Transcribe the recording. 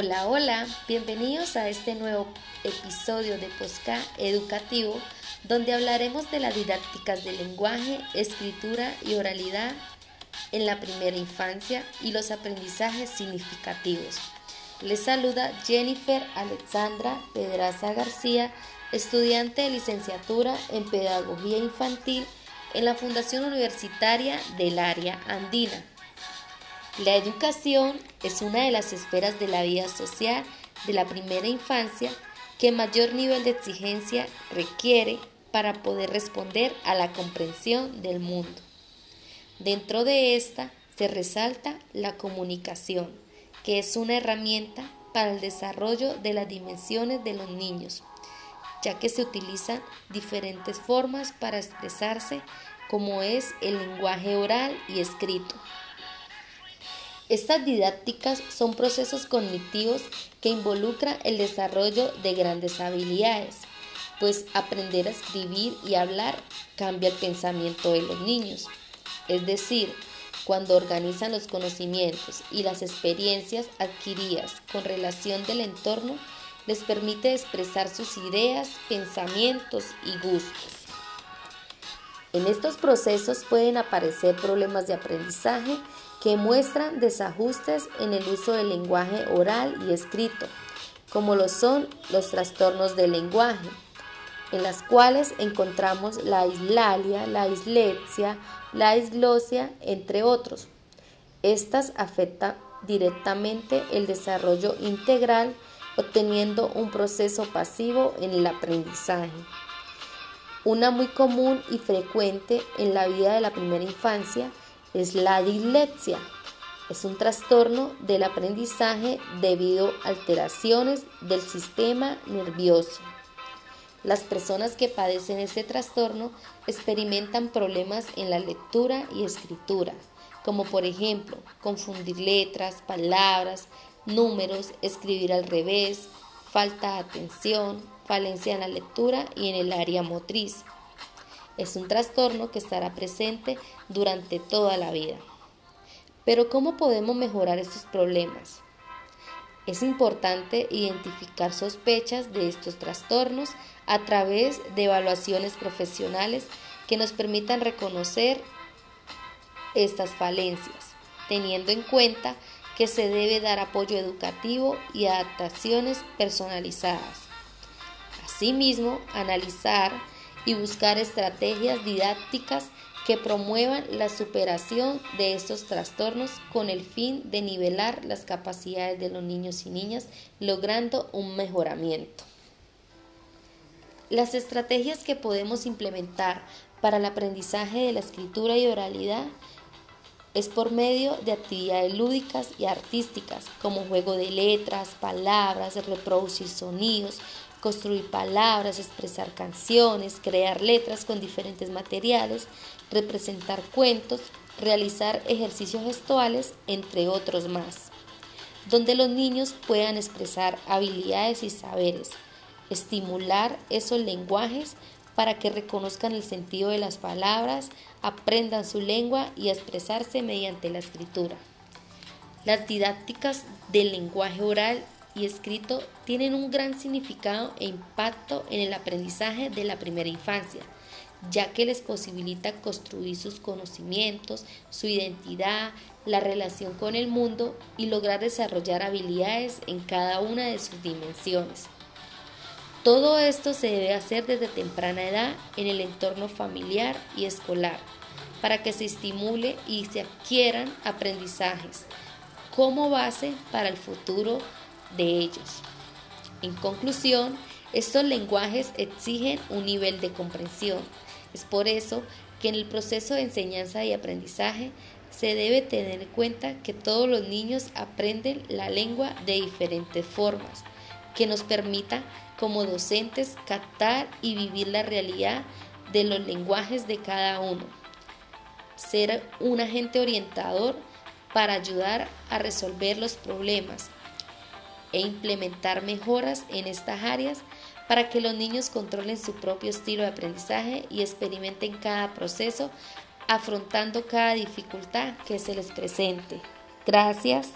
Hola, hola, bienvenidos a este nuevo episodio de Posca Educativo, donde hablaremos de las didácticas de lenguaje, escritura y oralidad en la primera infancia y los aprendizajes significativos. Les saluda Jennifer Alexandra Pedraza García, estudiante de licenciatura en Pedagogía Infantil en la Fundación Universitaria del Área Andina. La educación es una de las esferas de la vida social de la primera infancia que mayor nivel de exigencia requiere para poder responder a la comprensión del mundo. Dentro de esta se resalta la comunicación, que es una herramienta para el desarrollo de las dimensiones de los niños, ya que se utilizan diferentes formas para expresarse como es el lenguaje oral y escrito. Estas didácticas son procesos cognitivos que involucran el desarrollo de grandes habilidades, pues aprender a escribir y hablar cambia el pensamiento de los niños. Es decir, cuando organizan los conocimientos y las experiencias adquiridas con relación del entorno, les permite expresar sus ideas, pensamientos y gustos. En estos procesos pueden aparecer problemas de aprendizaje que muestran desajustes en el uso del lenguaje oral y escrito, como lo son los trastornos del lenguaje, en las cuales encontramos la islalia, la islexia, la isglosia, entre otros. Estas afectan directamente el desarrollo integral, obteniendo un proceso pasivo en el aprendizaje. Una muy común y frecuente en la vida de la primera infancia es la dislexia. Es un trastorno del aprendizaje debido a alteraciones del sistema nervioso. Las personas que padecen este trastorno experimentan problemas en la lectura y escritura, como por ejemplo confundir letras, palabras, números, escribir al revés, falta de atención, falencia en la lectura y en el área motriz. Es un trastorno que estará presente durante toda la vida. Pero ¿cómo podemos mejorar estos problemas? Es importante identificar sospechas de estos trastornos a través de evaluaciones profesionales que nos permitan reconocer estas falencias, teniendo en cuenta que se debe dar apoyo educativo y adaptaciones personalizadas. Asimismo, analizar y buscar estrategias didácticas que promuevan la superación de estos trastornos con el fin de nivelar las capacidades de los niños y niñas, logrando un mejoramiento. Las estrategias que podemos implementar para el aprendizaje de la escritura y oralidad es por medio de actividades lúdicas y artísticas, como juego de letras, palabras, reproducir sonidos, construir palabras, expresar canciones, crear letras con diferentes materiales, representar cuentos, realizar ejercicios gestuales, entre otros más, donde los niños puedan expresar habilidades y saberes, estimular esos lenguajes para que reconozcan el sentido de las palabras, aprendan su lengua y expresarse mediante la escritura. Las didácticas del lenguaje oral y escrito tienen un gran significado e impacto en el aprendizaje de la primera infancia, ya que les posibilita construir sus conocimientos, su identidad, la relación con el mundo y lograr desarrollar habilidades en cada una de sus dimensiones. Todo esto se debe hacer desde temprana edad en el entorno familiar y escolar, para que se estimule y se adquieran aprendizajes como base para el futuro de ellos. En conclusión, estos lenguajes exigen un nivel de comprensión. Es por eso que en el proceso de enseñanza y aprendizaje se debe tener en cuenta que todos los niños aprenden la lengua de diferentes formas, que nos permita como docentes captar y vivir la realidad de los lenguajes de cada uno. Ser un agente orientador para ayudar a resolver los problemas e implementar mejoras en estas áreas para que los niños controlen su propio estilo de aprendizaje y experimenten cada proceso afrontando cada dificultad que se les presente. Gracias.